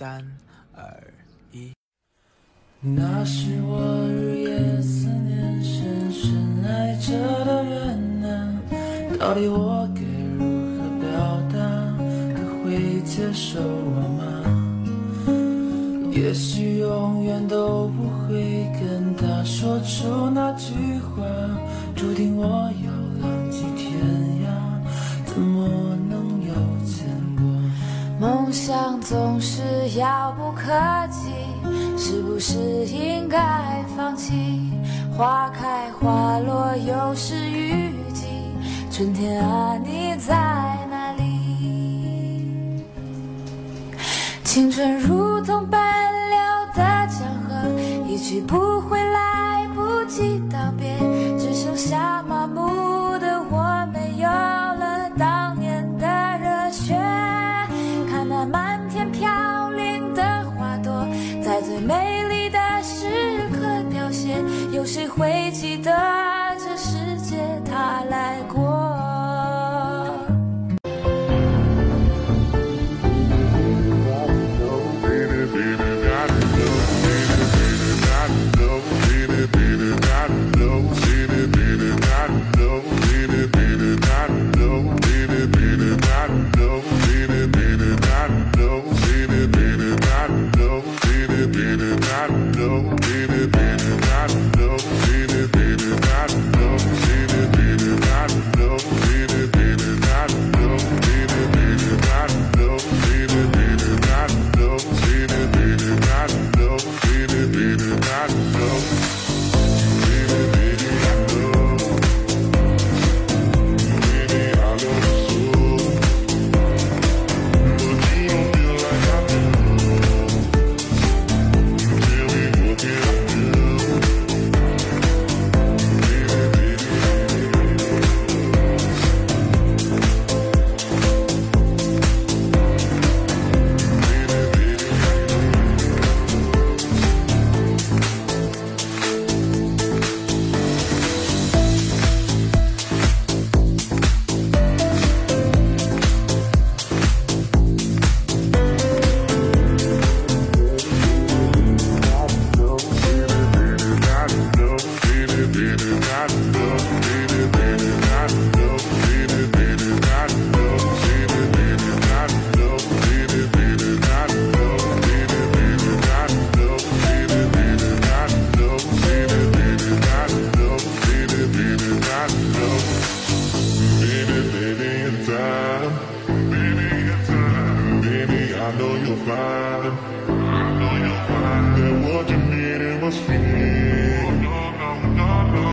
三二一。那是我日夜思念、深深爱着的人呐，到底我该如何表达？他会接受我吗？也许永远都不会跟他说出那句话，注定我总是遥不可及，是不是应该放弃？花开花落又是雨季，春天啊，你在哪里？青春如同奔流的江河，一去不会记得 fine. I know you're fine. that what you need, it was feeling.